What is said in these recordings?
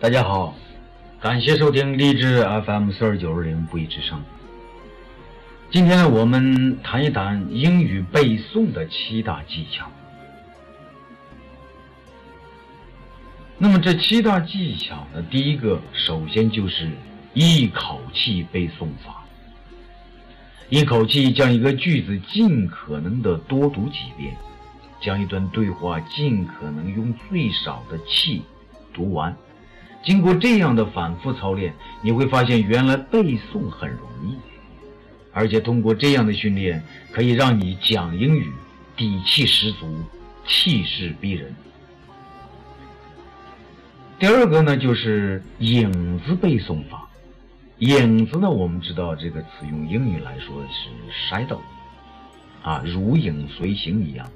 大家好，感谢收听励志 FM 四二九二零不一之声。今天，我们谈一谈英语背诵的七大技巧。那么这七大技巧的，第一个首先就是一口气背诵法，一口气将一个句子尽可能的多读几遍，将一段对话尽可能用最少的气读完。经过这样的反复操练，你会发现原来背诵很容易，而且通过这样的训练，可以让你讲英语底气十足，气势逼人。第二个呢，就是影子背诵法。影子呢，我们知道这个词用英语来说是 shadow，啊，如影随形一样。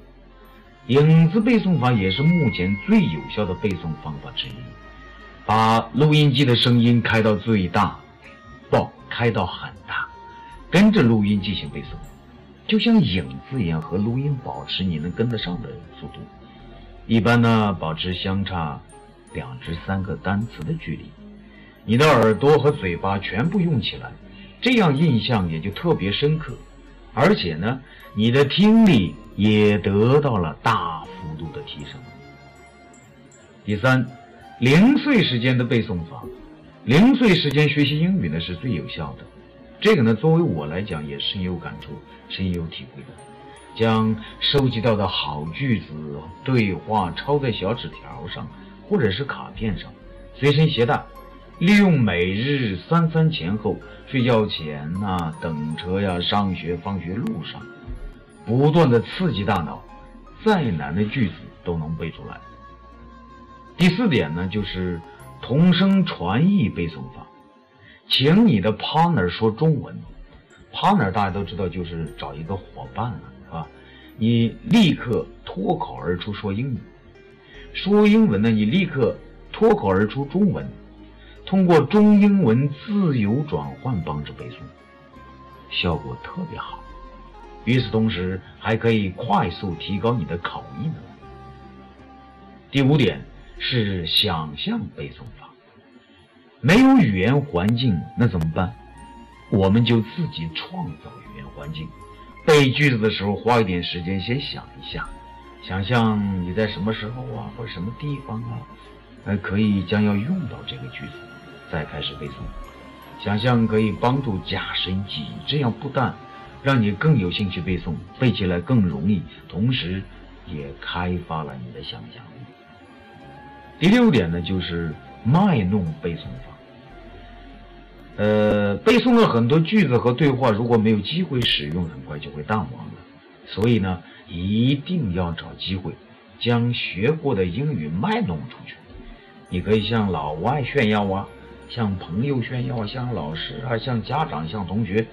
影子背诵法也是目前最有效的背诵方法之一。把录音机的声音开到最大，不开到很大，跟着录音进行背诵，就像影子一样，和录音保持你能跟得上的速度。一般呢，保持相差两至三个单词的距离。你的耳朵和嘴巴全部用起来，这样印象也就特别深刻，而且呢，你的听力也得到了大幅度的提升。第三。零碎时间的背诵法，零碎时间学习英语呢是最有效的。这个呢，作为我来讲也深有感触、深有体会的。将收集到的好句子、对话抄在小纸条上，或者是卡片上，随身携带，利用每日三餐前后、睡觉前呐、等车呀、上学放学路上，不断的刺激大脑，再难的句子都能背出来。第四点呢，就是同声传译背诵法，请你的 partner 说中文，partner 大家都知道就是找一个伙伴了，是吧？你立刻脱口而出说英语，说英文呢，你立刻脱口而出中文，通过中英文自由转换帮助背诵，效果特别好。与此同时，还可以快速提高你的口译能力。第五点。是想象背诵法，没有语言环境，那怎么办？我们就自己创造语言环境。背句子的时候，花一点时间先想一下，想象你在什么时候啊，或者什么地方啊，呃，可以将要用到这个句子，再开始背诵。想象可以帮助加深记忆，这样不但让你更有兴趣背诵，背起来更容易，同时也开发了你的想象力。第六点呢，就是卖弄背诵法。呃，背诵了很多句子和对话，如果没有机会使用，很快就会淡忘了。所以呢，一定要找机会将学过的英语卖弄出去。你可以向老外炫耀啊，向朋友炫耀，向老师啊，向家长，向同学，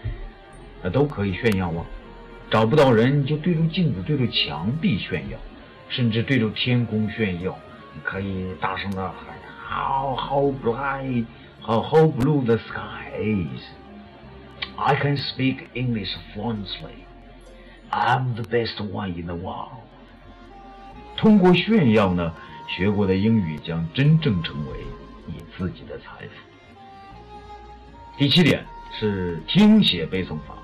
啊，都可以炫耀啊。找不到人，就对着镜子，对着墙壁炫耀，甚至对着天空炫耀。可以大声的喊：“How how bright, how how blue the sky is! I can speak English fluently. I'm the best one in the world.” 通过炫耀呢，学过的英语将真正成为你自己的财富。第七点是听写背诵法。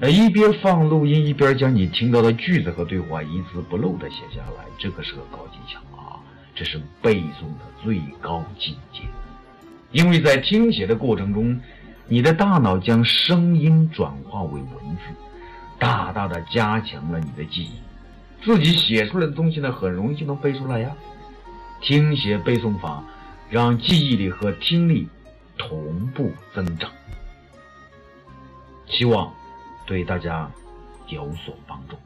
呃，一边放录音，一边将你听到的句子和对话一字不漏的写下来，这个是个高技巧啊！这是背诵的最高境界。因为在听写的过程中，你的大脑将声音转化为文字，大大的加强了你的记忆。自己写出来的东西呢，很容易就能背出来呀。听写背诵法让记忆力和听力同步增长，希望。对大家有所帮助。